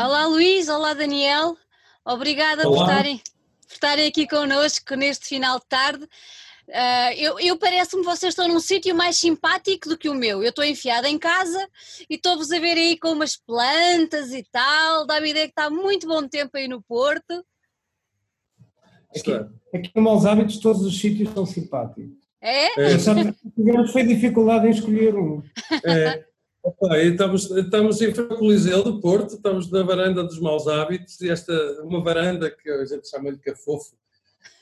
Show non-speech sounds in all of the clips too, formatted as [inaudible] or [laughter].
Olá Luís, olá Daniel, obrigada por estarem, por estarem, aqui connosco neste final de tarde. Uh, eu, eu parece-me que vocês estão num sítio mais simpático do que o meu. Eu estou enfiada em casa e estou-vos a ver aí com umas plantas e tal. Dá-me ideia que está muito bom tempo aí no Porto. Aqui, aqui no Maus Hábitos todos os sítios são simpáticos. É? é. Só [laughs] tivemos foi dificuldade em escolher um. É. Opa, estamos, estamos em Coliseu do Porto, estamos na varanda dos maus hábitos e esta uma varanda que a gente chama de cafofo,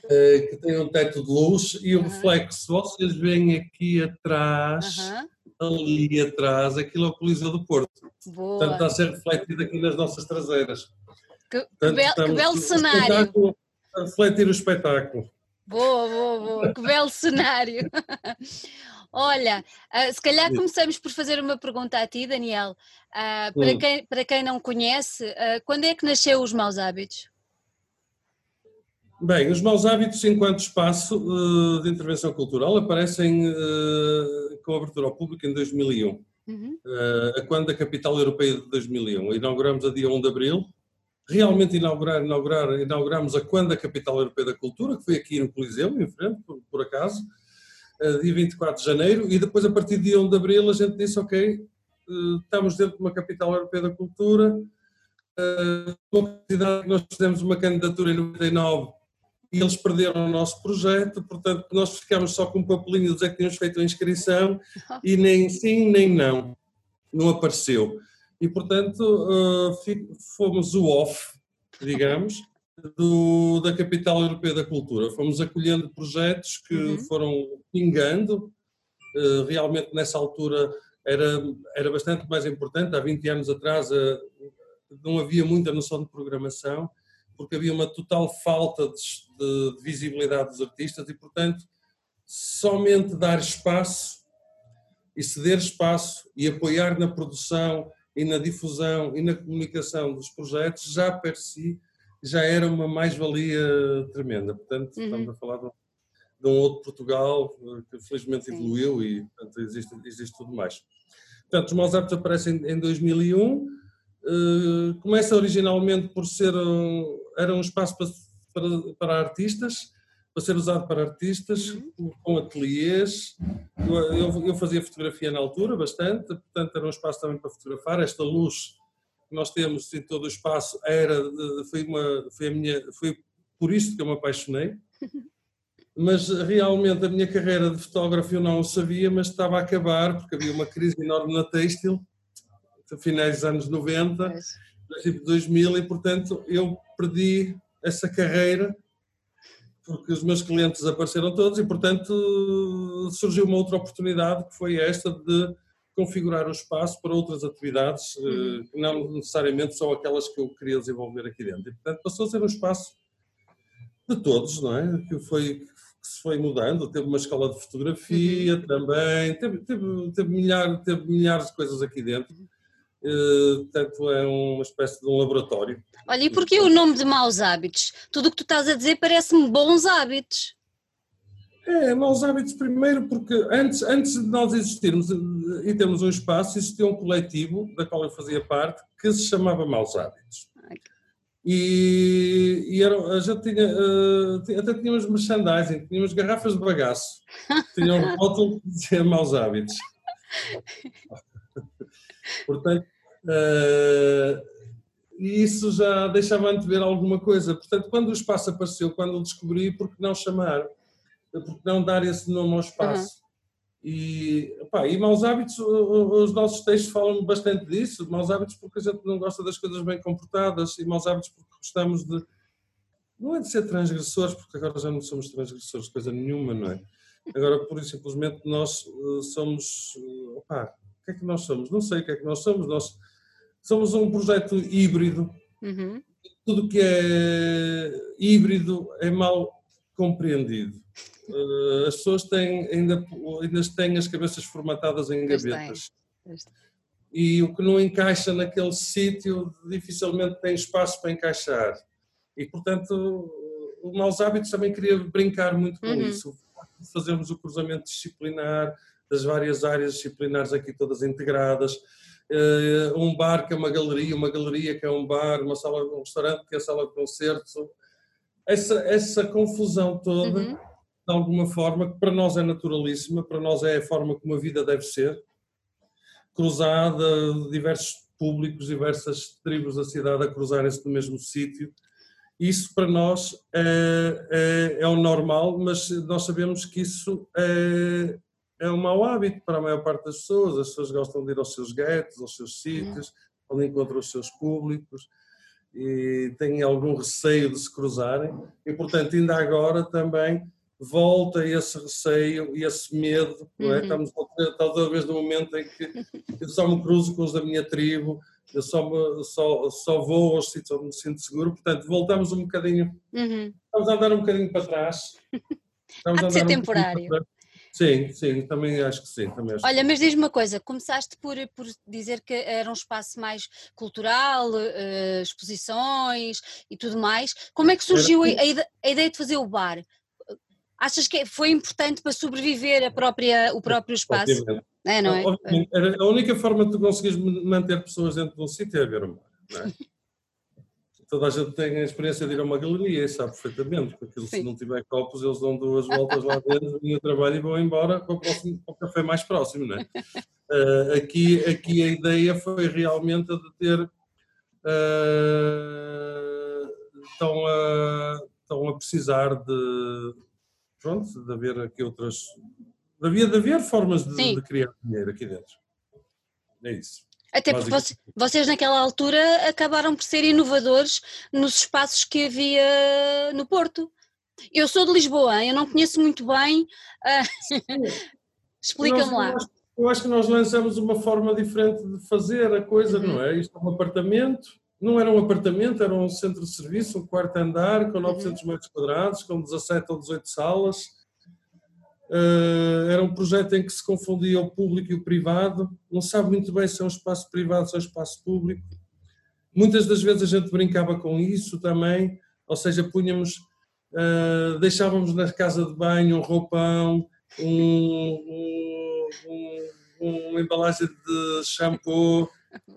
eh, que tem um teto de luz e o reflexo, vocês veem aqui atrás, ali atrás, aquilo é o Coliseu do Porto. Boa. Portanto, está a ser refletido aqui nas nossas traseiras. Que, Portanto, que, belo cenário. A refletir o espetáculo. Boa, boa, boa, que belo cenário. [laughs] Olha, uh, se calhar começamos por fazer uma pergunta a ti, Daniel. Uh, para, quem, para quem não conhece, uh, quando é que nasceu os Maus Hábitos? Bem, os Maus Hábitos, enquanto espaço de intervenção cultural, aparecem com abertura ao público em 2001, uhum. a quando a capital europeia de 2001. Inauguramos a dia 1 de abril. Realmente inaugurar, inaugurar, inauguramos a quando a capital europeia da cultura, que foi aqui no Coliseu, em frente, por, por acaso dia 24 de janeiro, e depois, a partir de dia 1 de abril, a gente disse: Ok, eh, estamos dentro de uma capital europeia da cultura. Eh, nós fizemos uma candidatura em 99 e eles perderam o nosso projeto, portanto, nós ficámos só com um papelinho de dizer que tínhamos feito a inscrição [laughs] e nem sim nem não, não apareceu. E, portanto, eh, fomos o off, digamos, do, da Capital Europeia da Cultura. Fomos acolhendo projetos que uhum. foram pingando. Uh, realmente, nessa altura, era, era bastante mais importante. Há 20 anos atrás, uh, não havia muita noção de programação, porque havia uma total falta de, de, de visibilidade dos artistas e, portanto, somente dar espaço e ceder espaço e apoiar na produção e na difusão e na comunicação dos projetos já per si já era uma mais-valia tremenda. Portanto, uhum. estamos a falar de um, de um, outro Portugal que felizmente Sim. evoluiu e portanto, existe, existe tudo mais. Portanto, os Maus Hábitos aparecem em 2001. Uh, eh, começa originalmente por ser um, era um espaço para, para, para artistas, para ser usado para artistas, uhum. com ateliês. Eu, eu, eu, fazia fotografia na altura, bastante, portanto era um espaço também para fotografar. Esta luz nós temos em todo o espaço era foi uma foi a minha foi por isso que eu me apaixonei. [laughs] Mas realmente a minha carreira de fotógrafo eu não o sabia mas estava a acabar porque havia uma crise enorme na têxtil finais dos anos 90 tipo 2000 e portanto eu perdi essa carreira porque os meus clientes apareceram todos e portanto surgiu uma outra oportunidade que foi esta de configurar o espaço para outras atividades, uhum. Eh, não necessariamente só aquelas que eu queria desenvolver aqui dentro. E, portanto, passou a ser um espaço de todos, não é? Que foi que se foi mudando, teve uma escola de fotografia uhum. também, teve, teve, teve, milhares, teve milhares de coisas aqui dentro. Uh, portanto, é uma espécie de um laboratório. Olha, e porquê o nome de maus hábitos? Tudo o que tu estás a dizer parece-me bons hábitos. É, maus hábitos primeiro porque antes, antes de nós existirmos e termos um espaço, existia um coletivo da qual eu fazia parte que se chamava Maus Hábitos. E, e era, a gente tinha, uh, até tínhamos merchandising, tínhamos garrafas de bagaço, [laughs] tinham um rótulo que dizia Maus Hábitos. [laughs] Portanto, uh, isso já deixava antever alguma coisa. Portanto, quando o espaço apareceu, quando o descobri, por que não chamar? Porque não dar esse nome ao espaço? Uhum. E, opa, e maus hábitos, os nossos textos falam bastante disso, maus hábitos porque a gente não gosta das coisas bem comportadas e maus hábitos porque gostamos de, não é de ser transgressores, porque agora já não somos transgressores coisa nenhuma, não é? Agora, por isso, simplesmente, nós uh, somos, uh, opa, o que é que nós somos? Não sei o que é que nós somos, nós somos um projeto híbrido, uhum. tudo que é híbrido é mal compreendido. Uh, as pessoas têm, ainda, ainda têm as cabeças formatadas em gavetas. E o que não encaixa naquele sítio dificilmente tem espaço para encaixar. E, portanto, o Maus Hábitos também queria brincar muito com uhum. isso. Fazermos o cruzamento disciplinar das várias áreas disciplinares aqui todas integradas, uh, um bar que é uma galeria, uma galeria que é um bar, uma sala, um restaurante que é sala de concertos. Essa, essa confusão toda, uhum. De alguma forma, que para nós é naturalíssima, para nós é a forma como a vida deve ser, cruzada, diversos públicos, diversas tribos da cidade a cruzarem-se no mesmo sítio. Isso para nós é, é, é, o normal, mas nós sabemos que isso é, é um mau hábito para a maior parte das pessoas. As pessoas gostam de ir aos seus guetos, aos seus sítios, onde encontram os seus públicos e têm algum receio de se cruzarem. E, portanto, ainda agora também volta esse receio e esse medo, não é? Uhum. Estamos talvez no momento em que eu só me cruzo com os da minha tribo, eu só, me, só, só vou aos sítios onde me sinto seguro, portanto voltamos um bocadinho, uhum. estamos a andar um bocadinho para trás. Estamos Há de ser um temporário. Sim, sim, também acho que sim. Também acho Olha, mas diz-me uma coisa, começaste por, por dizer que era um espaço mais cultural, uh, exposições e tudo mais. Como é que surgiu a, a, ideia de fazer o bar? Achas que foi importante para sobreviver a própria, o próprio espaço? Obviamente. É, não é? A única forma de tu conseguires manter pessoas dentro de um sítio é ver um bar, não é? [laughs] Toda a gente tem a experiência de ir a uma galeria e sabe perfeitamente, porque se não tiver copos, eles dão duas voltas lá dentro, vêm ao trabalho e vão embora para o, próximo, para o café mais próximo, não é? Uh, [laughs] aqui, aqui a ideia foi realmente a de ter. Uh, estão, a, estão a precisar de. Pronto, de haver aqui outras. Havia de haver formas de, de criar dinheiro aqui dentro. É isso. Até porque vocês, vocês, naquela altura acabaram por ser inovadores nos espaços que havia no Porto. Eu sou de Lisboa, eu não conheço muito bem. Uh, [laughs] Explica-me lá. Eu acho que nós lançamos uma forma diferente de fazer a coisa, uhum. não é? Isto é um apartamento, não era um apartamento, era um centro de serviço, um quarto andar com 900 uhum. metros quadrados, com 17 ou 18 salas Uh, era um projeto em que se confundia o público e o privado, não sabe muito bem se é um espaço privado ou se é um espaço público. Muitas das vezes a gente brincava com isso também, ou seja, punhamos, uh, deixávamos na casa de banho um roupão, um, um, um, uma embalagem de shampoo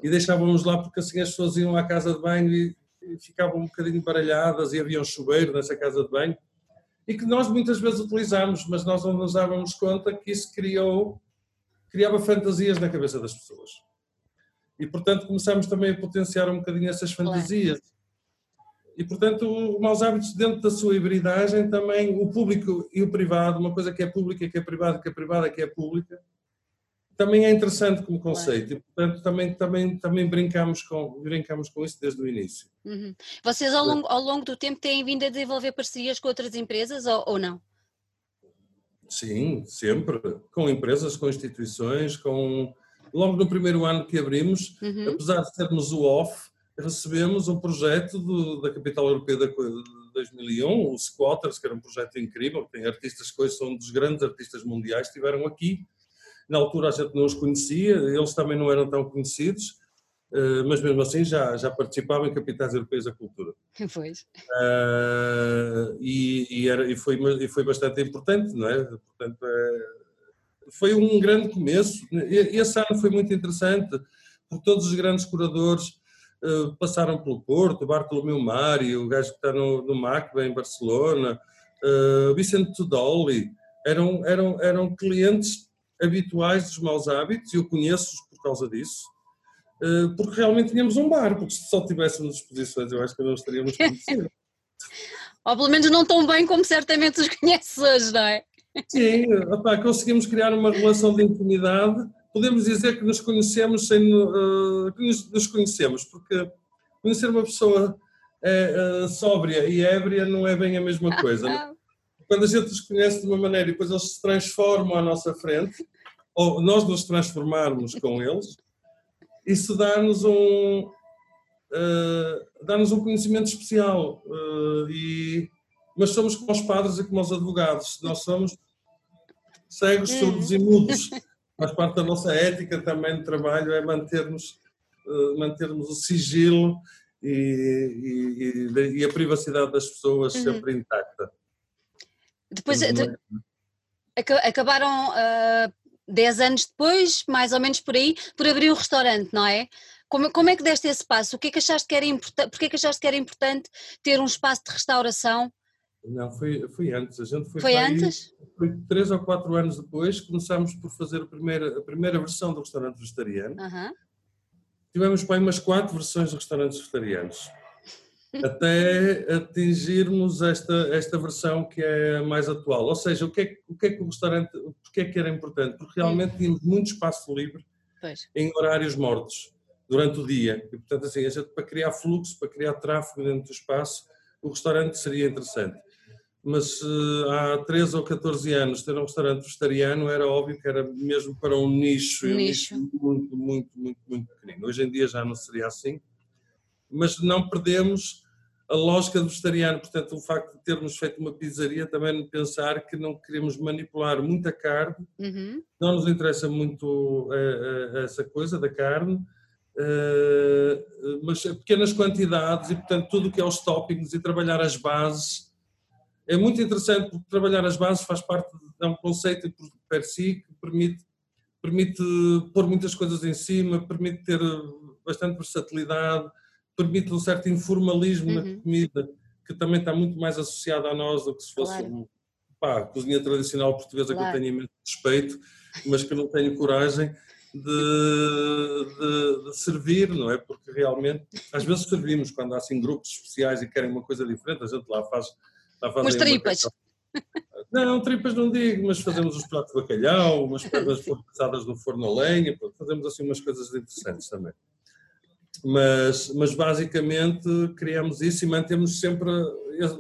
e deixávamos lá porque assim as pessoas iam à casa de banho e, e ficavam um bocadinho baralhadas e havia um chuveiro nessa casa de banho e que nós muitas vezes utilizamos, mas nós não nos dávamos conta que isso criou, criava fantasias na cabeça das pessoas. E, portanto, começamos também a potenciar um bocadinho essas fantasias. E, portanto, o Maus Hábitos, dentro da sua hibridagem, também o público e o privado, uma coisa que é pública, que é privada, que é privada, que é pública, também é interessante como conceito e, portanto, também, também, também brincamos, com, brincamos com isso desde o início. Uhum. Vocês, ao longo, ao longo do tempo, têm vindo a desenvolver parcerias com outras empresas ou, ou não? Sim, sempre. Com empresas, com instituições, com... Logo no primeiro ano que abrimos, uhum. apesar de sermos o OFF, recebemos um projeto do, da Capital Europeia de 2001, o Squatters, que era um projeto incrível, tem artistas que hoje são um dos grandes artistas mundiais, estiveram aqui na altura a gente não os conhecia, eles também não eram tão conhecidos, eh, mas mesmo assim já, já participavam em capitais europeias da cultura. [laughs] Pois. Uh, e, e, era, e, foi, e foi bastante importante, não é? Portanto, é, foi um grande começo. Esse ano foi muito interessante, porque todos os grandes curadores uh, passaram pelo Porto, Bartolomeu Mário, o gajo que está no, no MAC, em Barcelona, uh, Vicente Tudoli, eram, eram, eram clientes habituais dos maus hábitos, e eu conheço-os por causa disso, eh, porque realmente tínhamos um bar, porque se só tivéssemos exposições eu acho que não estaríamos [laughs] conhecidos. Ou pelo menos não tão bem como certamente os conheces hoje, não é? Sim, opa, conseguimos criar uma relação de intimidade, podemos dizer que nos conhecemos sem uh, nos conhecemos, porque conhecer uma pessoa é, uh, sóbria e ébria não é bem a mesma coisa. [laughs] Quando a gente os conhece de uma maneira e depois eles se transformam à nossa frente, ou nós nos transformarmos com eles, isso dá-nos um, uh, dá-nos um conhecimento especial. Uh, e, mas somos como os padres e como os advogados, nós somos cegos, hum. surdos e mudos. Faz parte da nossa ética também de trabalho é mantermos, uh, mantermos o sigilo e, e, e, a privacidade das pessoas uhum. sempre intacta. Depois de, acabaram uh, 10 anos depois, mais ou menos por aí, por abrir o restaurante, não é? Como, como é que deste esse passo? O que é que achaste que era importante? Porquê é que achaste que era importante ter um espaço de restauração? Não, foi, foi antes. A gente foi, foi antes? Aí, foi três ou quatro anos depois, começámos por fazer a primeira, a primeira versão do restaurante vegetariano. Uhum. Tivemos bem umas quatro versões de restaurantes vegetarianos até atingirmos esta, esta versão que é mais atual. Ou seja, o que é, o que, é que o restaurante, porque é que era importante? Porque realmente tínhamos muito espaço livre pois. em horários mortos durante o dia. E, portanto, assim, a gente, para criar fluxo, para criar tráfego dentro do espaço, o restaurante seria interessante. Mas uh, há 13 ou 14 anos ter um restaurante vegetariano era óbvio que era mesmo para um nicho, um nicho. nicho muito, muito, muito, muito pequenino. Hoje em dia já não seria assim, mas não perdemos a lógica do vegetariano, portanto, o facto de termos feito uma pizzaria também pensar que não queremos manipular muita carne, uhum. não nos interessa muito uh, uh, essa coisa da carne, uh, mas pequenas quantidades e, portanto, tudo o que é os toppings e trabalhar as bases. É muito interessante porque trabalhar as bases faz parte de um conceito per si que permite, permite pôr muitas coisas em cima, permite ter bastante versatilidade, permite um certo informalismo uhum. na comida, que também está muito mais associado a nós do que se fosse claro. pá, cozinha tradicional portuguesa claro. que eu tenho imenso respeito, mas que não tenho coragem de, de, de, servir, não é? Porque realmente, às vezes servimos quando há assim grupos especiais e querem uma coisa diferente, a gente lá faz. Lá faz umas tripas. Não, tripas não digo, mas fazemos os pratos de bacalhau, umas [laughs] coisas passadas no forno a lenha, fazemos assim umas coisas interessantes também mas, mas basicamente criamos isso e mantemos sempre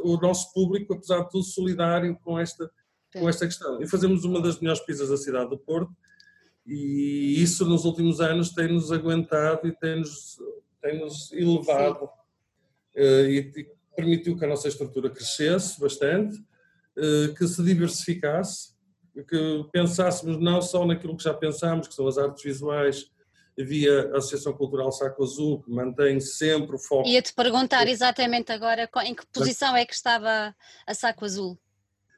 o nosso público, apesar de tudo, solidário com esta, com esta questão. E fazemos uma das melhores pizzas da cidade do Porto e isso nos últimos anos tem-nos aguentado e tem-nos tem -nos elevado uh, e, e, permitiu que a nossa estrutura crescesse bastante, uh, que se diversificasse, que pensássemos não só naquilo que já pensámos, que são as artes visuais, havia a Associação Cultural Saco Azul, que mantém sempre o foco. Ia-te perguntar exatamente agora em que posição é que estava a Saco Azul.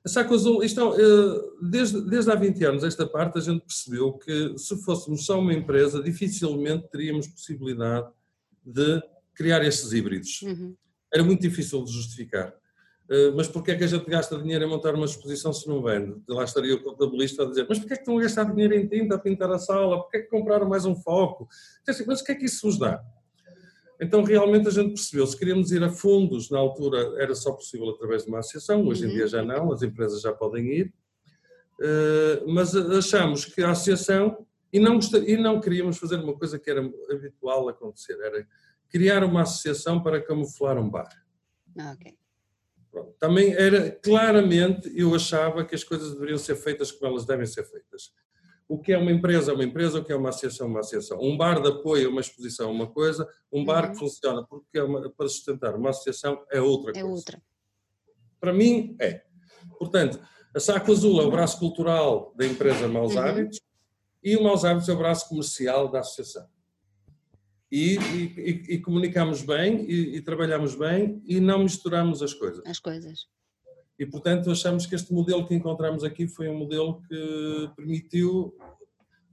A Saco Azul, isto, eh, desde, desde há 20 anos, esta parte, a gente percebeu que se fôssemos só uma empresa, dificilmente teríamos possibilidade de criar estes híbridos. Uhum. Era muito difícil de justificar. Eh, mas porquê é que a gente gasta dinheiro em montar uma exposição se não vende? Lá estaria o contabilista a dizer, mas porquê é que estão a gastar dinheiro em tinta a pintar a sala? Porquê é que compraram mais um foco? Mas o que é que isso nos dá? Então realmente a gente percebeu, se queríamos ir a fundos, na altura era só possível através de uma associação, hoje em dia já não, as empresas já podem ir, eh, mas achamos que a associação, e não, e não queríamos fazer uma coisa que era habitual acontecer, era criar uma associação para camuflar um bar. Ah, ok. Pronto. Também era, claramente, eu achava que as coisas deveriam ser feitas como elas devem ser feitas. O que é uma empresa é uma empresa, o que é uma associação é uma associação. Um bar de apoio a uma exposição é uma coisa, um bar uhum. que funciona porque é uma, para sustentar uma associação é outra é coisa. É outra. Para mim, é. Portanto, a Saco Azul é o braço cultural da empresa Maus uhum. Hábitos e o Maus Hábitos é o braço comercial da associação e, e, e comunicamos bem e, e, trabalhamos bem e não misturamos as coisas. As coisas. E, portanto, achamos que este modelo que encontramos aqui foi um modelo que permitiu,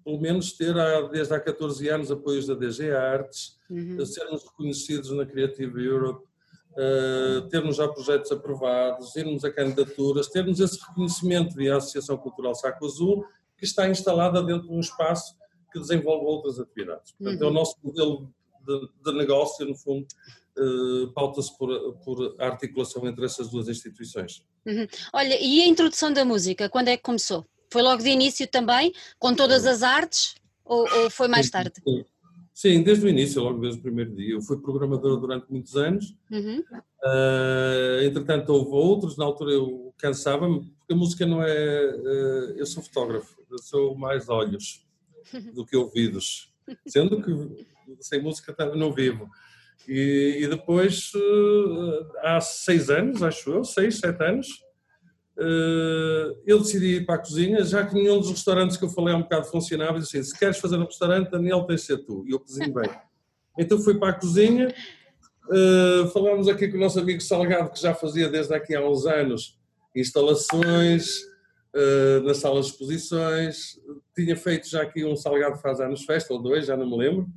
pelo menos, ter desde há 14 anos apoios da DG Artes, uhum. sermos reconhecidos na Creative Europe, uh, termos já projetos aprovados, irmos a candidaturas, termos esse reconhecimento via Associação Cultural Saco Azul, que está instalada dentro de um espaço que desenvolve outras atividades. Portanto, uhum. é o uhum. nosso modelo de, de negócio, no fundo, uh, pauta-se por, por articulação entre essas duas instituições. Uhum. Olha, e a introdução da música, quando é que começou? Foi logo de início também, com todas as artes, ou, ou foi mais tarde? Sim, sim, desde o início, logo desde o primeiro dia. Eu fui programador durante muitos anos, uhum. uh, entretanto houve outros, na altura eu cansava-me, porque a música não é... Uh, eu sou fotógrafo, eu sou mais olhos do que ouvidos, sendo que sem música não vivo. E, e depois, eh, há seis anos, acho eu, seis, sete anos, eh, eu decidi ir para a cozinha, já que nenhum dos restaurantes que eu falei há um bocado funcionava, e disse assim, se queres fazer um restaurante, Daniel, tens de ser tu. E eu cozinho bem. Então fui para a cozinha, uh, falámos aqui com o nosso amigo Salgado, que já fazia desde aqui há uns anos instalações, nas salas de exposições. Tinha feito já aqui um Salgado faz anos festa, ou dois, já não me lembro.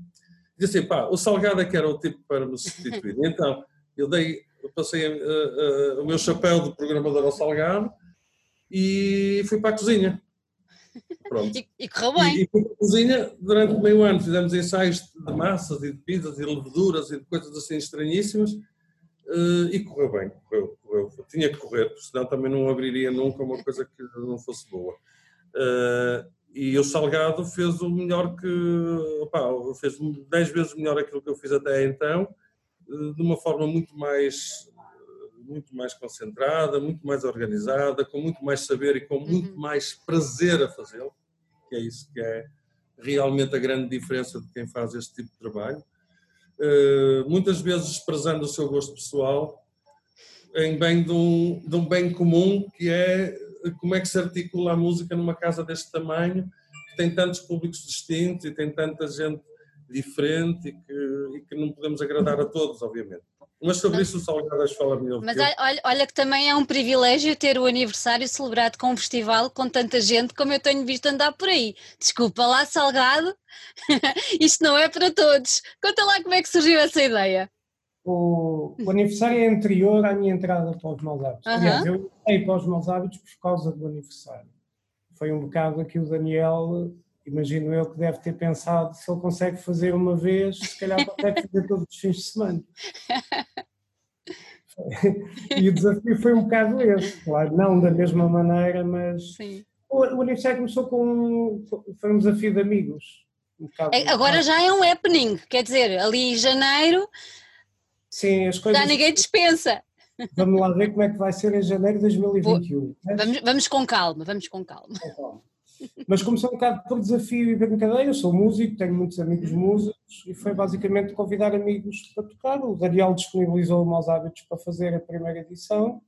E assim, pá, o Salgado é que era o tipo para me substituir. [laughs] então, eu dei, eu passei uh, uh, o meu chapéu de programador ao Salgado e fui para a cozinha. Pronto. [laughs] E, e correu bem. E, e fui para a cozinha durante meio ano. Fizemos ensaios de massas e de pizzas e leveduras e de coisas assim estranhíssimas. Uh, e correu bem, correu, correu. Tinha que correr, senão também não abriria nunca uma coisa que não fosse boa. Uh, e o Salgado fez o melhor que. Opa, fez 10 vezes melhor aquilo que eu fiz até então, uh, de uma forma muito mais muito mais concentrada, muito mais organizada, com muito mais saber e com muito uhum. mais prazer a fazê-lo, que é isso que é realmente a grande diferença de quem faz este tipo de trabalho. Uh, muitas vezes desprezando o seu gosto pessoal, em bem de um, de um bem comum, que é como é que se articula a música numa casa deste tamanho, que tem tantos públicos distintos e tem tanta gente diferente e que, e que não podemos agradar a todos, obviamente. Mas sobre isso o Salgadas fala melhor. Mas olha, olha, que também é um privilégio ter o aniversário celebrado com um festival com tanta gente como eu tenho visto andar por aí. Desculpa lá, Salgado, [laughs] isto não é para todos. Conta lá como é que surgiu essa ideia. O, o aniversário é anterior à minha entrada para os maus hábitos. Aliás, eu entrei para os maus hábitos por causa do aniversário. Foi um bocado aqui o Daniel imagino eu que deve ter pensado se ele consegue fazer uma vez, se calhar [laughs] consegue fazer todos os fins de semana. [laughs] e o desafio foi um bocado esse, claro, não da mesma maneira, mas Sim. O, o aniversário começou com foi um desafio de amigos. Um é, agora já é um happening, quer dizer, ali em janeiro Sim, as coisas, já ninguém dispensa. Vamos lá ver como é que vai ser em janeiro de 2021. Vamos, vamos com calma, vamos com calma. Com calma. Mas começou um bocado por desafio e brincadeira. Eu sou músico, tenho muitos amigos músicos e foi basicamente convidar amigos para tocar. O Daniel disponibilizou o Maus Hábitos para fazer a primeira edição.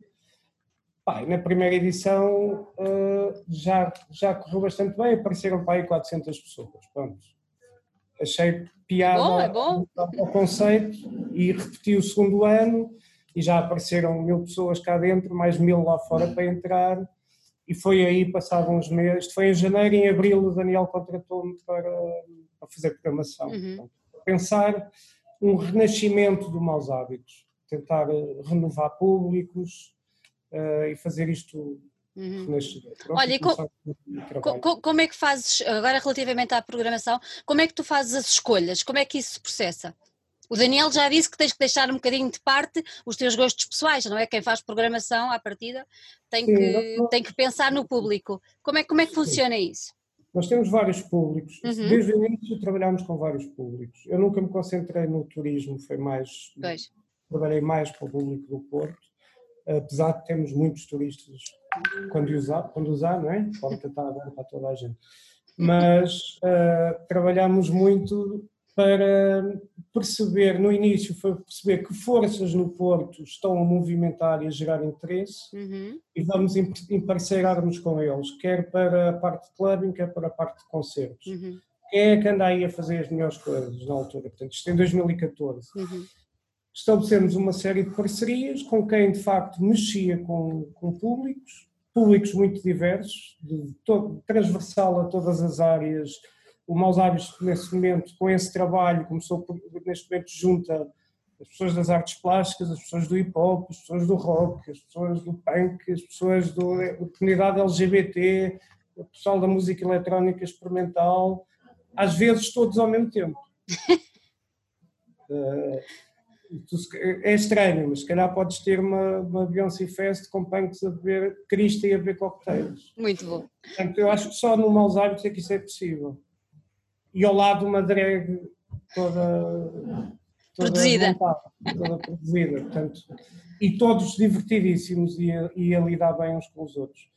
Pá, na primeira edição uh, já, já correu bastante bem, apareceram para aí 400 pessoas. Pronto. Achei piada bom, é bom. ao conceito e repeti o segundo ano e já apareceram mil pessoas cá dentro, mais mil lá fora para entrar e foi aí, passados uns meses, foi em janeiro, em abril o Daniel contratou-me para, para fazer programação. Uhum. pensar um renascimento do Maus Hábitos, tentar eh, renovar públicos uh, e fazer isto Uhum. Olha, co como é que fazes, agora relativamente à programação, como é que tu fazes as escolhas? Como é que isso se processa? O Daniel já disse que tens que deixar um bocadinho de parte os teus gostos pessoais, não é? Quem faz programação à partida tem, Sim, que, tem que pensar no público. Como é, como é que funciona Sim. isso? Nós temos vários públicos. Uhum. Desde o início trabalhamos com vários públicos. Eu nunca me concentrei no turismo, foi mais. Pois. Trabalhei mais para o público do Porto, apesar de termos muitos turistas quando usar, quando usar não é? Pode tentar dar para toda a gente. Mas uh, trabalhamos muito para perceber, no início foi perceber que forças no Porto estão a movimentar e a gerar interesse uhum. e vamos emparcerarmos com eles, quer para a parte de clubbing, quer para a parte de concertos. Uhum. Quem é que anda aí a fazer as melhores coisas na altura? Portanto, isto em 2014. Uhum. Estabelecemos uma série de parcerias com quem de facto mexia com, com públicos, públicos muito diversos, de todo, transversal a todas as áreas, o Maus Hábitos, nesse momento, com esse trabalho, começou por, neste momento, junta as pessoas das artes plásticas, as pessoas do hip hop, as pessoas do rock, as pessoas do punk, as pessoas do, da comunidade LGBT, o pessoal da música eletrónica experimental, às vezes todos ao mesmo tempo. [laughs] uh, é estranho, mas se calhar podes ter uma, uma Beyoncé Fest com punks a beber Cristo e a beber coquetéis. Muito bom. Portanto, eu acho que só no Maus Hábitos é que isso é possível e ao lado uma drag toda, toda produzida. Montada, toda produzida, portanto, e todos divertidíssimos e a, e a, lidar bem uns com os outros.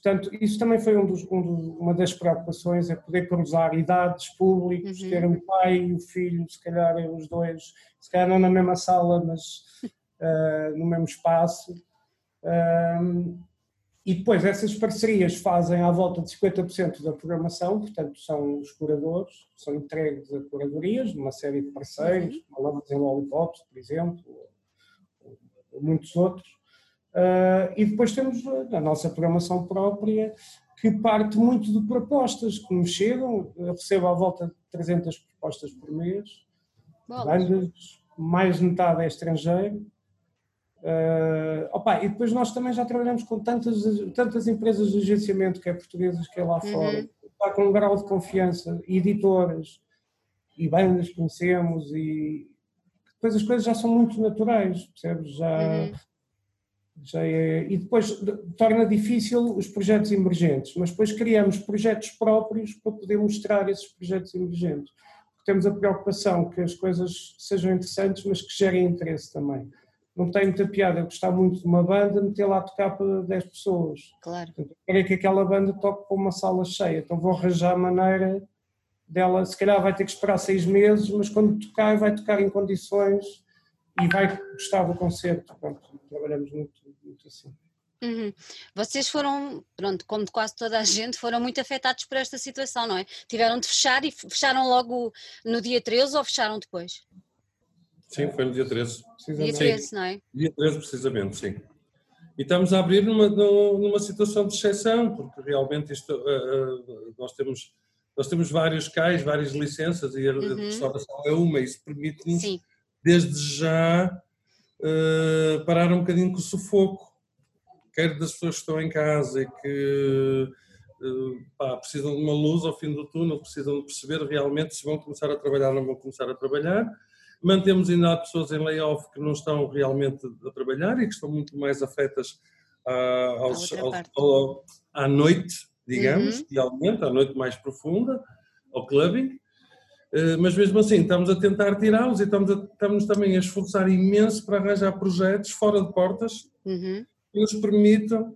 Portanto, isso também foi um dos, um dos, uma das preocupações, é poder cruzar idades, públicos, uhum. ter um pai e o filho, se calhar os dois, se calhar não na mesma sala, mas uh, [laughs] no mesmo espaço. Um, e depois essas parcerias fazem à volta de 50% da programação, portanto são os curadores, são entregues a curadorias, uma série de parceiros, uhum. falamos em Lollipops, por exemplo, ou, ou muitos outros, Uh, e depois temos a nossa programação própria, que parte muito de propostas que nos chegam. Eu recebo à volta de 300 propostas por mês, bandas, mais de metade é estrangeiro. Uh, opa, e depois nós também já trabalhamos com tantas, tantas empresas de agenciamento, que é portuguesas, que é lá uhum. fora, está com um grau de confiança, editoras e bandas que conhecemos, e depois as coisas já são muito naturais, percebes? Já, uhum. já é, e depois torna difícil os projetos emergentes, mas depois criamos projetos próprios para poder mostrar esses projetos emergentes. Porque temos a preocupação que as coisas sejam interessantes, mas que gerem interesse também não tem muita piada eu gostar muito de uma banda, meter lá a tocar para 10 pessoas. Claro. Portanto, quero que aquela banda toque para uma sala cheia, então vou arranjar a maneira dela, se calhar vai ter que esperar seis meses, mas quando tocar vai tocar em condições e vai gostar do concerto. Pronto, trabalhamos muito, muito assim. Uhum. Vocês foram, pronto, como quase toda a gente, foram muito afetados por esta situação, não é? Tiveram de fechar e fecharam logo no dia 13 ou fecharam depois? Sim, foi no dia 13. Dia 13, não é? Dia 13, precisamente, sim. E estamos a abrir numa, numa situação de exceção, porque realmente isto, uh, uh, nós, temos, nós temos vários cais, várias licenças e a uhum. restauração é uma, e isso permite-nos, desde já, uh, parar um bocadinho com o sufoco, quer das pessoas que estão em casa e que pá, precisam de uma luz ao fim do túnel, precisam de perceber realmente se vão começar a trabalhar ou não vão começar a trabalhar, Mantemos ainda pessoas em layoff que não estão realmente a trabalhar e que estão muito mais afetas à, aos, ao, à noite, digamos, uhum. à noite mais profunda, ao clubbing. Eh, mas mesmo assim, estamos a tentar tirá-los e estamos, a, estamos também a esforçar imenso para arranjar projetos fora de portas uhum. que nos permitam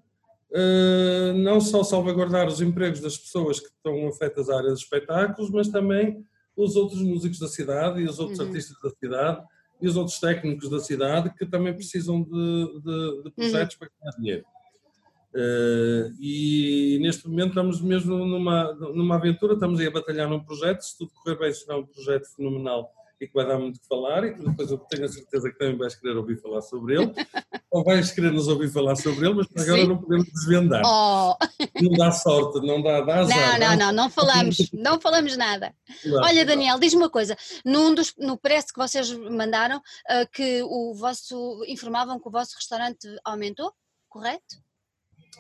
uh, não só salvaguardar os empregos das pessoas que estão afetas à área dos espetáculos, mas também os outros músicos da cidade e os outros uhum. artistas da cidade e os outros técnicos da cidade que também precisam de, de, de projetos uhum. para ganhar dinheiro. Uh, e neste momento estamos mesmo numa, numa aventura, estamos aí a batalhar num projeto, se tudo correr bem será um projeto fenomenal e que vai dar muito que falar e que depois eu tenho a certeza que também vais querer ouvir falar sobre ele, ou vais querer nos ouvir falar sobre ele, mas agora Sim. não podemos desvendar. Oh. Não dá sorte, não dá, dá azar. Não, não, não, não falamos, não falamos nada. Olha, Daniel, diz-me uma coisa, num dos, no press que vocês mandaram, uh, que o vosso, informavam que o vosso restaurante aumentou, correto?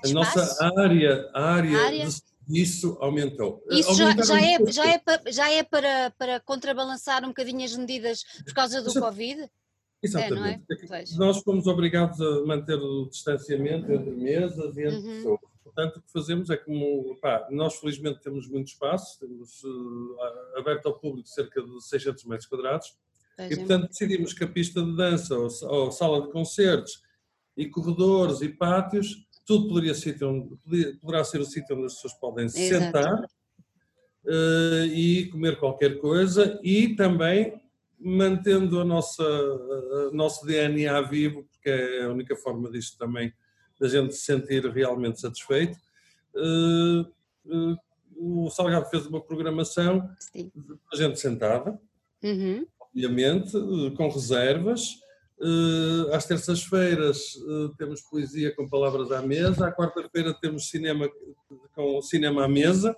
A nossa área, a área, a área? De isso aumentou. Isso já, já, é, já, é, para, já é para, para contrabalançar um bocadinho as medidas por causa do Covid? Exatamente. É, é? Nós fomos obrigados a manter o distanciamento entre mesas e entre uhum. pessoas. Portanto, o que fazemos é como, pá, nós felizmente temos muito espaço, temos uh, aberto ao público cerca de 600 metros quadrados, e portanto decidimos que a pista de dança ou, ou sala de concertos e corredores e pátios tudo poderia ser, poderá ser o sítio onde as pessoas podem se sentar uh, e comer qualquer coisa e também mantendo a nossa, a nosso DNA vivo, porque é a única forma disto também da gente se sentir realmente satisfeito. Uh, uh, o Salgado fez uma programação Sim. de gente sentada, uhum. obviamente, com reservas, Uh, às terças-feiras uh, temos poesia com palavras à mesa, à quarta-feira temos cinema com cinema à mesa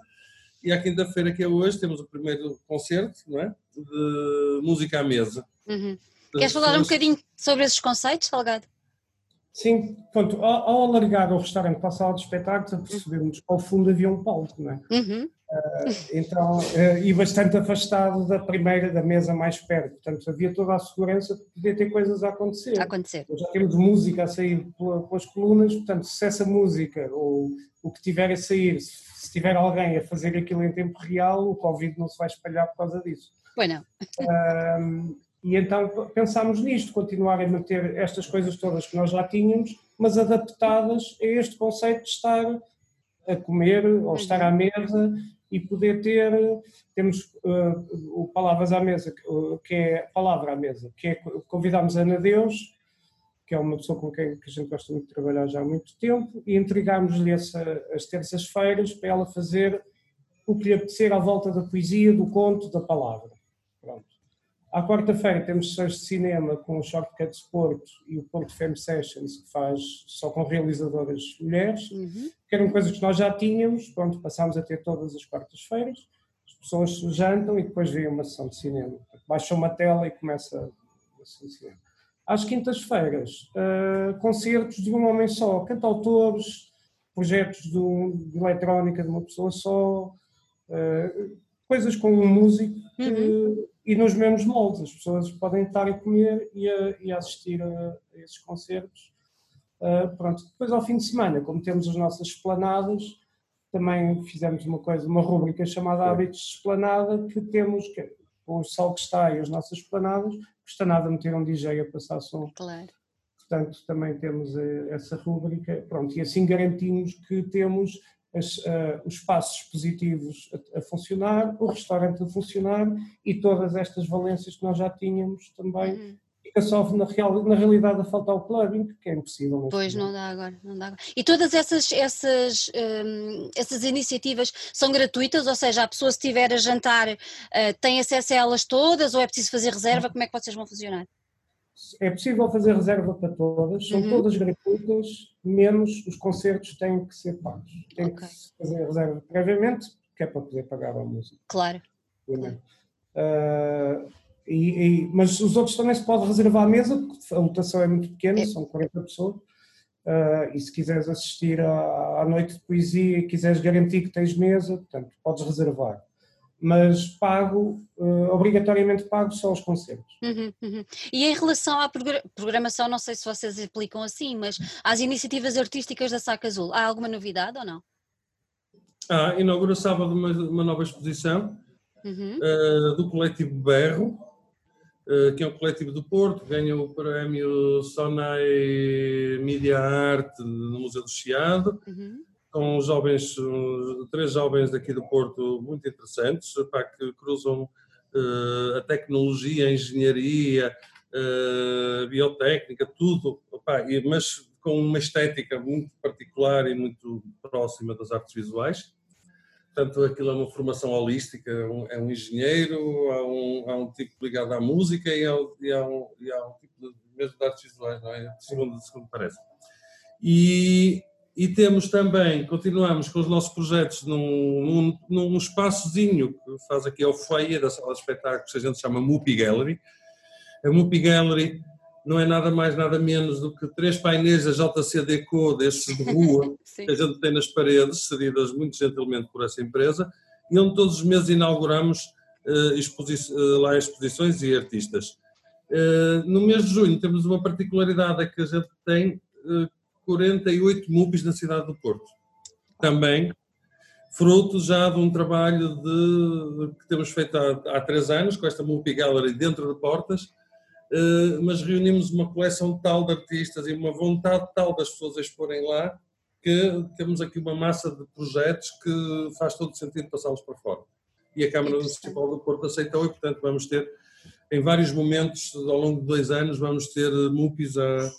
e à quinta-feira, que é hoje, temos o primeiro concerto não é? de música à mesa. Uhum. Queres falar um bocadinho sobre esses conceitos, Salgado? Sim, pronto, ao, ao alargar o restaurante para a sala de espetáculos, percebemos que ao fundo havia um palco, não é? Uhum. Uh, então, uh, e bastante afastado da primeira, da mesa mais perto. Portanto, havia toda a segurança de poder ter coisas a acontecer. A acontecer. Já temos música a sair pelas colunas, portanto, se essa música ou o que tiver a sair, se tiver alguém a fazer aquilo em tempo real, o Covid não se vai espalhar por causa disso. Pois não. E então pensámos nisto, continuar a manter estas coisas todas que nós já tínhamos, mas adaptadas a este conceito de estar a comer ou estar à mesa e poder ter, temos uh, o Palavras à Mesa, que é Palavra à Mesa, que é, convidámos a Ana Deus, que é uma pessoa com quem que a gente gosta muito de trabalhar já há muito tempo, e entregámos-lhe as terças-feiras para ela fazer o que lhe apetecer à volta da poesia, do conto, da palavra. À quarta-feira temos sessões de cinema com o Shortcut Sport e o Porto Femme Sessions, que faz só com realizadoras mulheres, uhum. que eram coisas que nós já tínhamos, pronto, passámos a ter todas as quartas-feiras, as pessoas jantam e depois vêm uma sessão de cinema. Baixam uma tela e começa a sessão de cinema. Às quintas-feiras, uh, concertos de um homem só, cantautores, projetos de, um, de eletrónica de uma pessoa só, uh, coisas com um músico que, uhum. E nos mesmos moldes. As pessoas podem estar a comer e a, e a assistir a, a, esses concertos. Uh, pronto. Depois, ao fim de semana, como temos as nossas esplanadas, também fizemos uma coisa, uma rubrica chamada Hábitos de Esplanada, que temos, que, com o sol que está e as nossas esplanadas, custa nada meter um DJ a passar som. Claro. Portanto, também temos eh, essa rubrica, pronto, e assim garantimos que temos as, uh, os espaços expositivos a, a, funcionar, o restaurante a funcionar e todas estas valências que nós já tínhamos também. Uhum. Fica só na, real, na realidade a faltar o clubbing, que é impossível. Pois, não dá, agora, não dá agora. E todas essas, essas, um, essas iniciativas são gratuitas? Ou seja, a pessoa se estiver a jantar uh, tem acesso a elas todas ou é preciso fazer reserva? Como é que vocês vão funcionar? É possível fazer reserva para todas, são uhum. todas gratuitas, menos os concertos têm que ser pagos. Tem okay. que fazer reserva previamente, que é para poder pagar a música. Claro. claro. Uh, e, e, mas os outros também se pode reservar a mesa, porque a lotação é muito pequena, é. são 40 pessoas. Uh, e se quiseres assistir à, à noite de poesia e quiseres garantir que tens mesa, portanto, podes reservar mas pago, uh, obrigatoriamente pago só os concertos. Uhum, uhum. E em relação à programação, não sei se vocês aplicam assim, mas às iniciativas artísticas da Saca Azul, há alguma novidade ou não? Ah, inaugura sábado uma, uma nova exposição uhum. uh, do coletivo Berro, uh, que é um coletivo do Porto, ganha o prémio Sonai Media Art no Museu do Chiado. Uhum com jovens, três jovens daqui do Porto muito interessantes, pá, que cruzam uh, a tecnologia, a engenharia, uh, biotécnica, tudo, pá, e, mas com uma estética muito particular e muito próxima das artes visuais. Portanto, aquilo é uma formação holística, é um, é engenheiro, há um, um tipo ligado à música e há, um, um tipo de, mesmo de artes visuais, não é? Segundo, segundo parece. E e temos também, continuamos com os nossos projetos num, num, num espaçozinho que faz aqui ao foyer da sala de espetáculos, que a gente chama Mupi Gallery. A Mupi Gallery não é nada mais, nada menos do que três painéis da JC Deco, destes de rua, [laughs] que a gente tem nas paredes, cedidas muito gentilmente por essa empresa, e onde todos os meses inauguramos uh, exposi uh, lá exposições e artistas. Uh, no mês de junho temos uma particularidade é que a gente tem 48 MUPIs na cidade do Porto. Também fruto já de um trabalho de, que temos feito há, há três anos, com esta MUPI Gallery dentro de portas, eh, mas reunimos uma coleção tal de artistas e uma vontade tal das pessoas a exporem lá, que temos aqui uma massa de projetos que faz todo sentido passá-los para fora. E a Câmara Municipal do Porto aceitou e, portanto, vamos ter, em vários momentos, ao longo de dois anos, vamos ter MUPIs a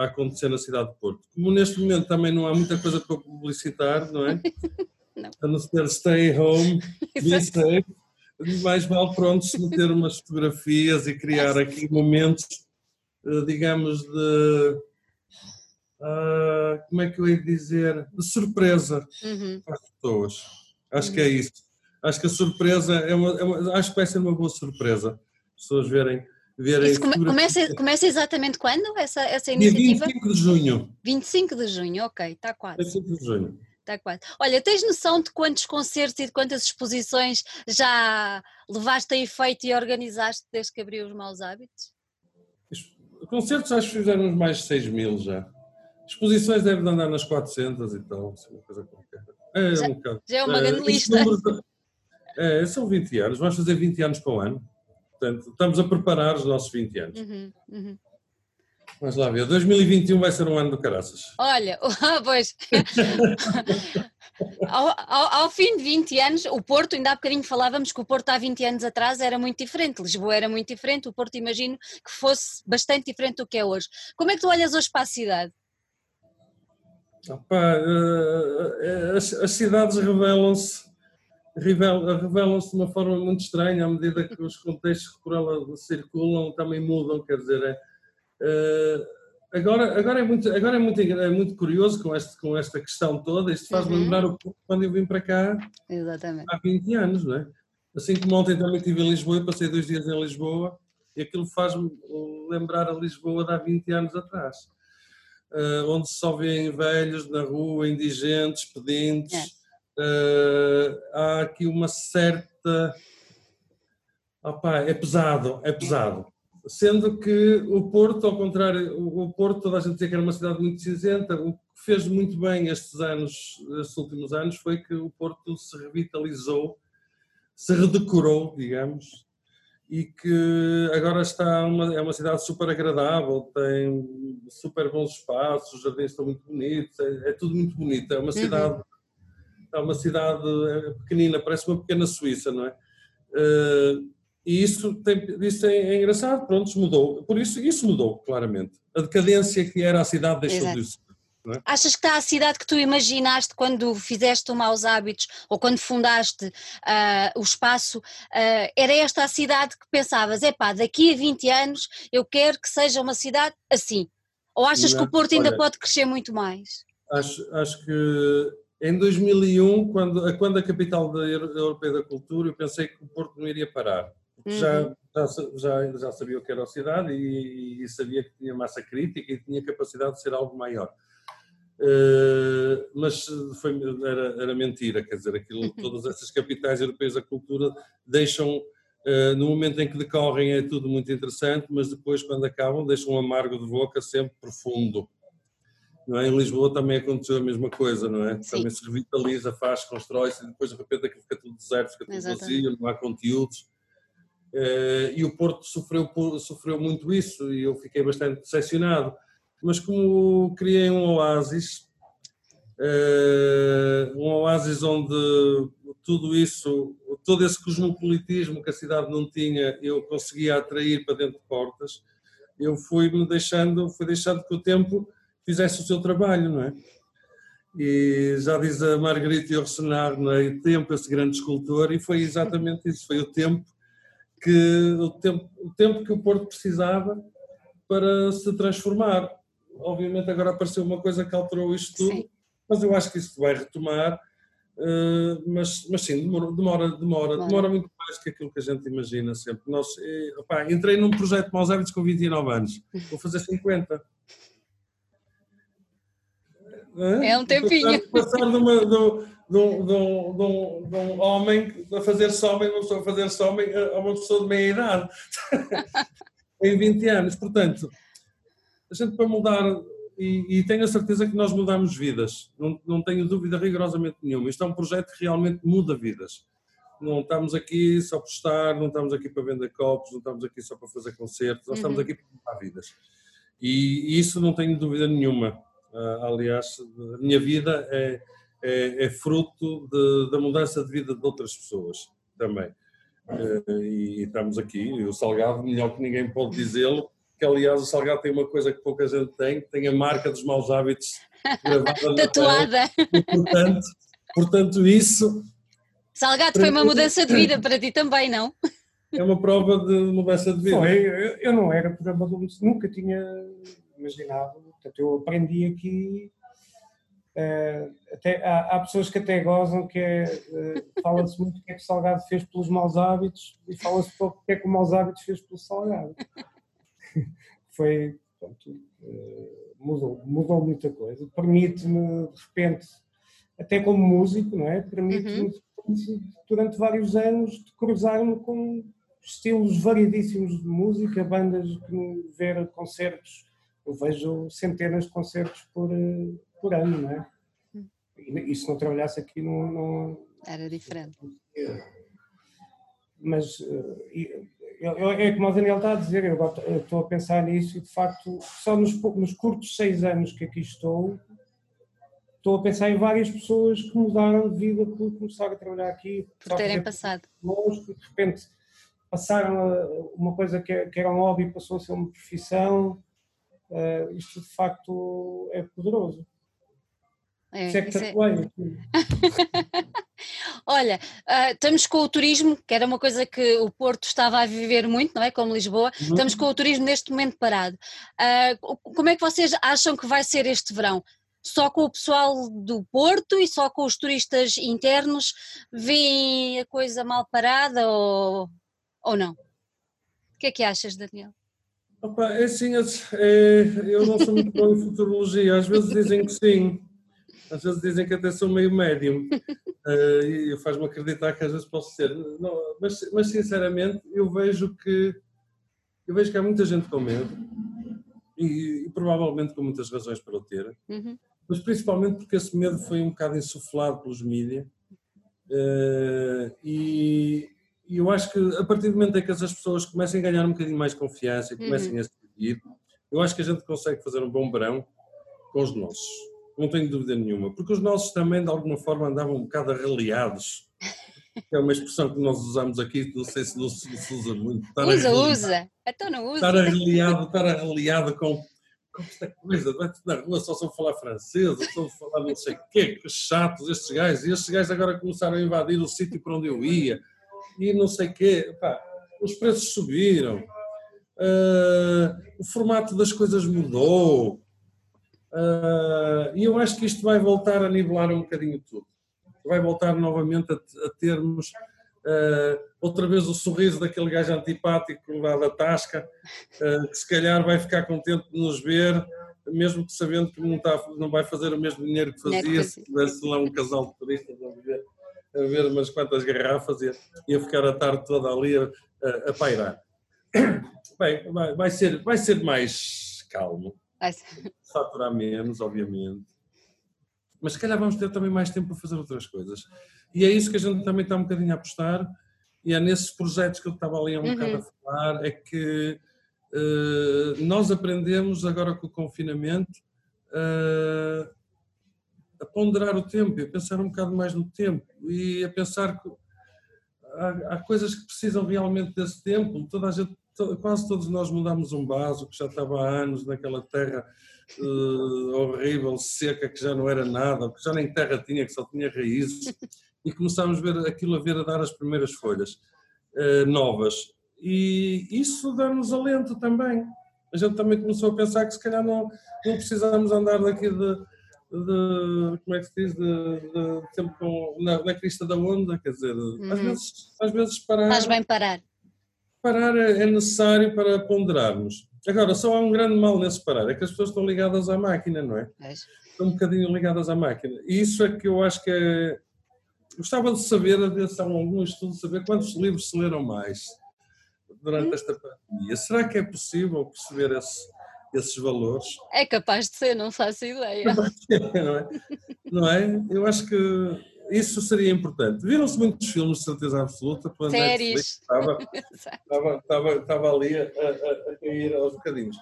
a acontecer na cidade de Porto. Como neste momento também não há muita coisa para publicitar, não é? [laughs] não. A não ser stay home, [laughs] be safe, mais vale pronto se meter umas fotografias e criar aqui momentos, eh, digamos, de. Uh, como é que eu ia dizer? De surpresa uhum. para as pessoas. Acho uhum. que é uhum. isso. Acho que a surpresa é uma, é uma, acho que vai ser uma boa surpresa. As pessoas verem ver Isso come, começa, começa exatamente quando essa, essa iniciativa? Dia 25 de junho. 25 de junho, ok, está quase. 25 de junho. Está quase. Olha, tens noção de quantos concertos e de quantas exposições já levaste a efeito e organizaste desde que abriu os maus hábitos? Concertos acho que fizemos mais de 6 mil já. Exposições devem andar nas 400 e tal, assim, uma coisa qualquer. É, já, um. Já é uma grande é, lista. É, são 20 anos, vamos fazer 20 anos para o ano. Portanto, estamos a preparar os nossos 20 anos. Uhum, uhum. Vamos lá ver, 2021 vai ser um ano do caraças. Olha, [laughs] pois. [laughs] ao, ao, ao, fim de 20 anos, o Porto, ainda há bocadinho falávamos que o Porto há 20 anos atrás era muito diferente, Lisboa era muito diferente, o Porto imagino que fosse bastante diferente do que é hoje. Como é que tu olhas hoje para a cidade? Opa, uh, as, as cidades revelam-se revelam-se de uma forma muito estranha à medida que os contextos por ela circulam também mudam, quer dizer, é, é, agora, agora, é muito, agora é, muito, é muito curioso com, este, com esta questão toda, isto faz-me uhum. lembrar o, quando eu vim para cá Exatamente. há 20 anos, não é? Assim como ontem também estive em Lisboa, passei dois dias em Lisboa, e aquilo faz-me lembrar a Lisboa de há 20 anos atrás, uh, onde só vêem velhos na rua, indigentes, pedintes. Uh, há aqui uma certa. Opa, é pesado, é pesado. Sendo que o Porto, ao contrário, o Porto, toda a gente dizia que era uma cidade muito cinzenta, o que fez muito bem estes anos, estes últimos anos, foi que o Porto se revitalizou, se redecorou, digamos, e que agora está uma, é uma cidade super agradável, tem super bons espaços, os jardins estão muito bonitos, é, é tudo muito bonito. É uma uhum. É uma cidade é pequenina, parece uma pequena Suíça, não é? Uh, e isso, tem, isso é, é, engraçado, pronto, mudou. Por isso, isso mudou, claramente. A decadência que era a cidade deixou Exato. de existir. É? Achas que está a cidade que tu imaginaste quando fizeste o Maus Hábitos ou quando fundaste uh, o espaço? Uh, era esta a cidade que pensavas, epá, daqui a 20 anos eu quero que seja uma cidade assim? Ou achas Não, que o Porto ainda olha, pode crescer muito mais? Acho, acho que em 2001, quando, quando a capital da Europeia da Cultura, eu pensei que o Porto não iria parar. Uhum. Já, já, já, sabia o que era a cidade e, e sabia que tinha massa crítica e tinha capacidade de ser algo maior. Uh, mas foi, era, era, mentira, quer dizer, aquilo, [laughs] todas essas capitais europeias da cultura deixam, uh, no momento em que decorrem é tudo muito interessante, mas depois quando acabam deixam um amargo de boca sempre profundo. É? Em Lisboa também aconteceu a mesma coisa, não é? Sim. Também se revitaliza, faz, constrói-se e depois de repente aquilo fica tudo deserto, fica tudo Exatamente. vazio, não há conteúdos. Uh, e o Porto sofreu, sofreu muito isso e eu fiquei bastante decepcionado mas como criei um oásis, uh, um oásis onde tudo isso, todo esse cosmopolitismo que a cidade não tinha, eu conseguia atrair para dentro de portas, eu fui-me deixando, fui deixando que o tempo fizesse o seu trabalho, não é? E já diz a Margarita Yourcenar, não é? O tempo, esse grande escultor, e foi exatamente isso, foi o tempo que o tempo, o tempo que o Porto precisava para se transformar obviamente agora apareceu uma coisa que alterou isto tudo, sim. mas eu acho que isso vai retomar. Uh, mas, mas sim, demora, demora, demora, demora muito mais que aquilo que a gente imagina sempre. Nós, eh, entrei num projeto de Maus Hábitos com 29 anos, vou fazer 50. É um tempinho. Passar, de, uma, de, de, um, de, um, de um homem a fazer-se homem, uma pessoa a fazer-se homem a uma pessoa de meia idade. [laughs] em 20 anos. Portanto, a gente para mudar, e, e, tenho a certeza que nós mudamos vidas, não, não tenho dúvida rigorosamente nenhuma. Isto é um projeto que realmente muda vidas. Não estamos aqui só para estar, não estamos aqui para vender copos, não estamos aqui só para fazer concertos, nós estamos uhum. aqui para mudar vidas. E, e isso não tenho dúvida nenhuma. Uh, aliás, a minha vida é, é, é fruto de, da mudança de vida de outras pessoas também. Uh, e, e estamos aqui, e o Salgado, melhor que ninguém pode dizê-lo, que aliás o Salgado tem uma coisa que pouca gente tem, tem a marca dos maus hábitos tatuada. E, portanto, portanto, isso. Salgado foi uma mudança de vida para ti também, não? É uma prova de mudança de vida. Foi, eu, eu não era programador, nunca tinha imaginado. Portanto, eu aprendi aqui. Uh, até, há, há, pessoas que até gozam que é, uh, fala-se muito o que é que o Salgado fez pelos maus hábitos e fala-se pouco o que é que o maus hábitos fez pelo Salgado. [laughs] foi, pronto, eh, mudou, mudou muita coisa. Permite-me, de repente, até como músico, não é? Permite-me, uhum. durante vários anos, de cruzar-me com estilos variedíssimos de música, bandas que ver concertos. Eu vejo centenas de concertos por, eh, por ano, não é? Hum. E, se não trabalhasse aqui, não. não Era diferente. Mas eh, é como o Daniel está a dizer, eu estou a pensar nisso e de facto só nos, nos curtos seis anos que aqui estou, estou a pensar em várias pessoas que mudaram de vida por começar a trabalhar aqui. Por terem passado. De repente passaram a, uma coisa que, que, era um hobby e passou a ser uma profissão. Uh, isto de facto é poderoso. É, é que é... [laughs] Olha, uh, estamos com o turismo, que era uma coisa que o Porto estava a viver muito, não é? Como Lisboa, uhum. estamos com o turismo neste momento parado. Uh, como é que vocês acham que vai ser este verão? Só com o pessoal do Porto e só com os turistas internos veem a coisa mal parada ou, ou não? O que é que achas, Daniel? Opa, é assim, é, eu não sou muito bom em futurologia, às vezes dizem que sim, às vezes dizem que até sou meio médium uh, e faz-me acreditar que às vezes posso ser. Não, mas, mas sinceramente eu vejo que eu vejo que há muita gente com medo e, e provavelmente com muitas razões para o ter, uhum. mas principalmente porque esse medo foi um bocado insuflado pelos mídias uh, e, e, eu acho que a partir do momento em que as pessoas comecem a ganhar um bocadinho mais confiança e comecem uhum. a seguir, eu acho que a gente consegue fazer um bom verão com os nossos não tenho dúvida nenhuma, porque os nossos também de alguma forma andavam um bocado arreliados. É uma expressão que nós usamos aqui, não sei se não se, se usa muito. Estar usa, arreliado. usa. Então não usa. Estar arreliado, estar arreliado com, com esta coisa, vai na rua só só falar francês, só falar não sei o quê, que chatos estes gajos. E estes gajos agora começaram a invadir o sítio para onde eu ia. E não sei o quê. Pá, os preços subiram. Uh, o formato das coisas mudou. Uh, e eu acho que isto vai voltar a nivelar um bocadinho tudo. Vai voltar novamente a, a termos uh, outra vez o sorriso daquele gajo antipático lá da Tasca, uh, que se calhar vai ficar contente de nos ver, mesmo que sabendo que não, está, não vai fazer o mesmo dinheiro que fazia, se tivesse lá um casal de turistas a ver, a ver umas quantas garrafas e ia ficar a tarde toda ali a, a, a pairar. [coughs] Bem, vai, vai, ser, vai ser mais calmo faturar menos, obviamente. Mas se calhar vamos ter também mais tempo para fazer outras coisas. E é isso que a gente também está um bocadinho a apostar, e é nesses projetos que eu estava ali há um uhum. bocado a falar, é que uh, nós aprendemos agora com o confinamento uh, a ponderar o tempo, a pensar um bocado mais no tempo e a pensar que há, há coisas que precisam realmente desse tempo. Toda a gente quase todos nós mudámos um vaso que já estava há anos naquela terra uh, horrível, seca, que já não era nada, que já nem terra tinha, que só tinha raízes, e começámos a ver aquilo a ver a dar as primeiras folhas uh, novas. E isso dá-nos alento também. A gente também começou a pensar que se calhar não, não precisamos andar daqui de, de, como é que se diz, de, de sempre com, na, na crista da onda, quer dizer, uhum. às, vezes, às vezes parar. Faz bem parar parar é, é necessário para ponderarmos. Agora, só há um grande mal nesse parar, é que as pessoas estão ligadas à máquina, não é? é. Estão um bocadinho ligadas à máquina. E isso é que eu acho que é... Gostava de saber, a ver se há algum estudo, saber quantos livros se leram mais durante hum? esta pandemia. Será que é possível perceber esse, esses valores? É capaz de ser, não faço ideia. [laughs] não, é? não é? Eu acho que isso seria importante. Viram-se muitos filmes de certeza absoluta. Séries. Estava, [laughs] estava, estava, estava ali a, a, a, cair aos bocadinhos.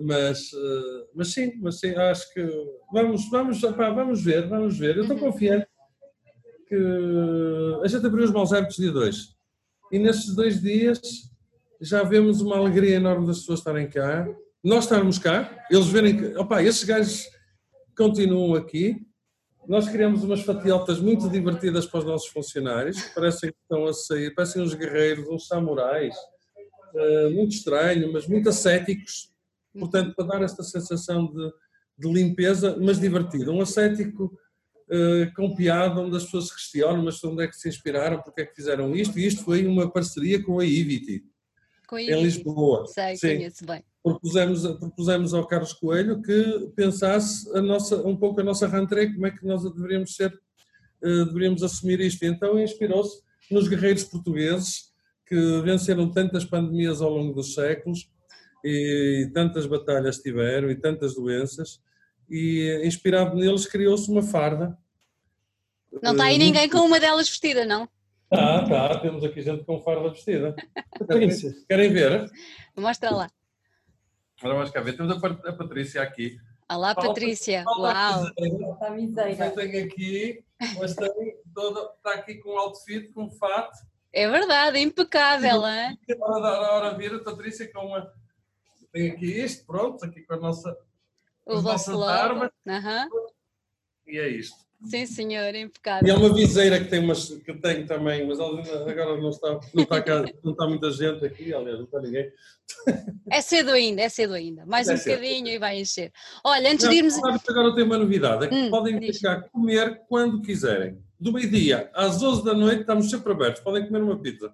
Mas, uh, mas sim, mas sim, acho que vamos, vamos, opá, vamos ver, vamos ver. Eu estou uhum. confiante que a gente abriu os maus hábitos dia 2. E nestes dois dias já vemos uma alegria enorme das pessoas estarem cá, nós estarmos cá, eles verem que, opá, esses gajos continuam aqui, nós criamos umas fatiotas muito divertidas para os nossos funcionários, que parecem que estão a sair, parecem uns guerreiros, uns samurais, uh, muito estranho, mas muito ascéticos, portanto, para dar esta sensação de, de limpeza, mas divertido. Um ascético uh, com piada, onde as pessoas se questionam, mas onde é que se inspiraram, porque é que fizeram isto, e isto foi uma parceria com a Iviti, em Lisboa. Sei, Sim. conheço bem propusemos, propusemos ao Carlos Coelho que pensasse a nossa, um pouco a nossa rentrée, como é que nós deveríamos ser, uh, deveríamos assumir isto. Então inspirou-se nos guerreiros portugueses que venceram tantas pandemias ao longo dos séculos e tantas batalhas tiveram e tantas doenças e inspirado neles criou-se uma farda. Não está aí ninguém com uma delas vestida, não? Tá, tá, temos aqui gente com farda vestida. [laughs] Querem ver? Mostra lá. Agora vamos cá ver. Temos a, a Patrícia aqui. Olá, Patrícia. Uau. Está tenho aqui, mas tem está aqui com um outfit, com um fato. É verdade, impecável, [laughs] é? A hora, a hora vir a Patrícia com uma. Tem aqui isto, pronto, aqui com a nossa. O vosso armas. Uhum. E é isto. Sim, senhor, impecável. E é uma viseira que tem umas, que tem também, mas agora não está, não está, cá, não está muita gente aqui, aliás, não está ninguém. É cedo ainda, é cedo ainda. Mais é um cedo. bocadinho e vai encher. Olha, antes não, de irmos. Agora tem uma novidade, é que hum, podem ficar comer quando quiserem. Do meio-dia às 11 da noite estamos sempre abertos, podem comer uma pizza.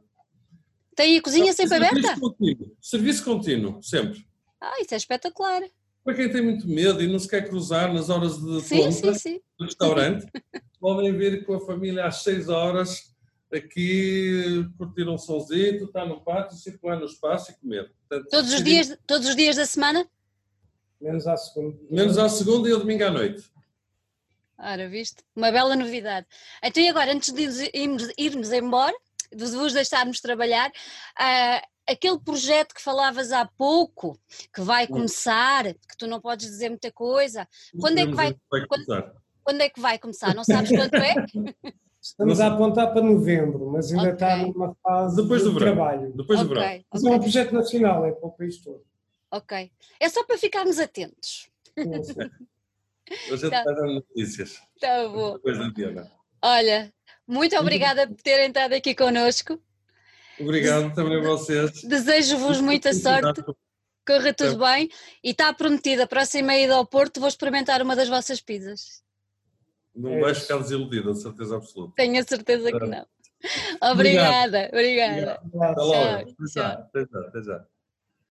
Tem a cozinha sempre serviço aberta? Contínuo. Serviço contínuo, sempre. Ah, isso é espetacular. Para quem tem muito medo e não se quer cruzar nas horas de sim, compra sim, sim. do restaurante, [laughs] podem vir com a família às 6 horas aqui curtir um solzito, estar no pátio, circular no espaço e comer. Portanto, todos, os dias, todos os dias da semana? Menos à segunda. Menos à segunda e ao domingo à noite. Ora, viste? Uma bela novidade. Então, e agora, antes de irmos, irmos embora, de vos deixarmos trabalhar, uh, aquele projeto que falavas há pouco, que vai começar, que tu não podes dizer muita coisa, quando é que vai, vai quando, quando, é que vai começar? Não sabes quando é? [laughs] Estamos a apontar para novembro, mas ainda okay. está numa fase Depois do de verão. trabalho. Depois do verão. Mas é um projeto nacional, é para o país todo. Ok. É só para ficarmos atentos. [laughs] Hoje é tá. dar notícias. Tá bom. Depois. Olha, muito obrigada por terem estado aqui connosco. Obrigado também a vocês. Desejo-vos muita sorte. Corra tudo bem. E está prometido, a próxima ida ao Porto vou experimentar uma das vossas pizzas. Não é vais ficar desiludida, certeza absoluta. Tenho a certeza que não. Obrigada, obrigada. obrigada. Até logo. Tchau. Até já. Até já.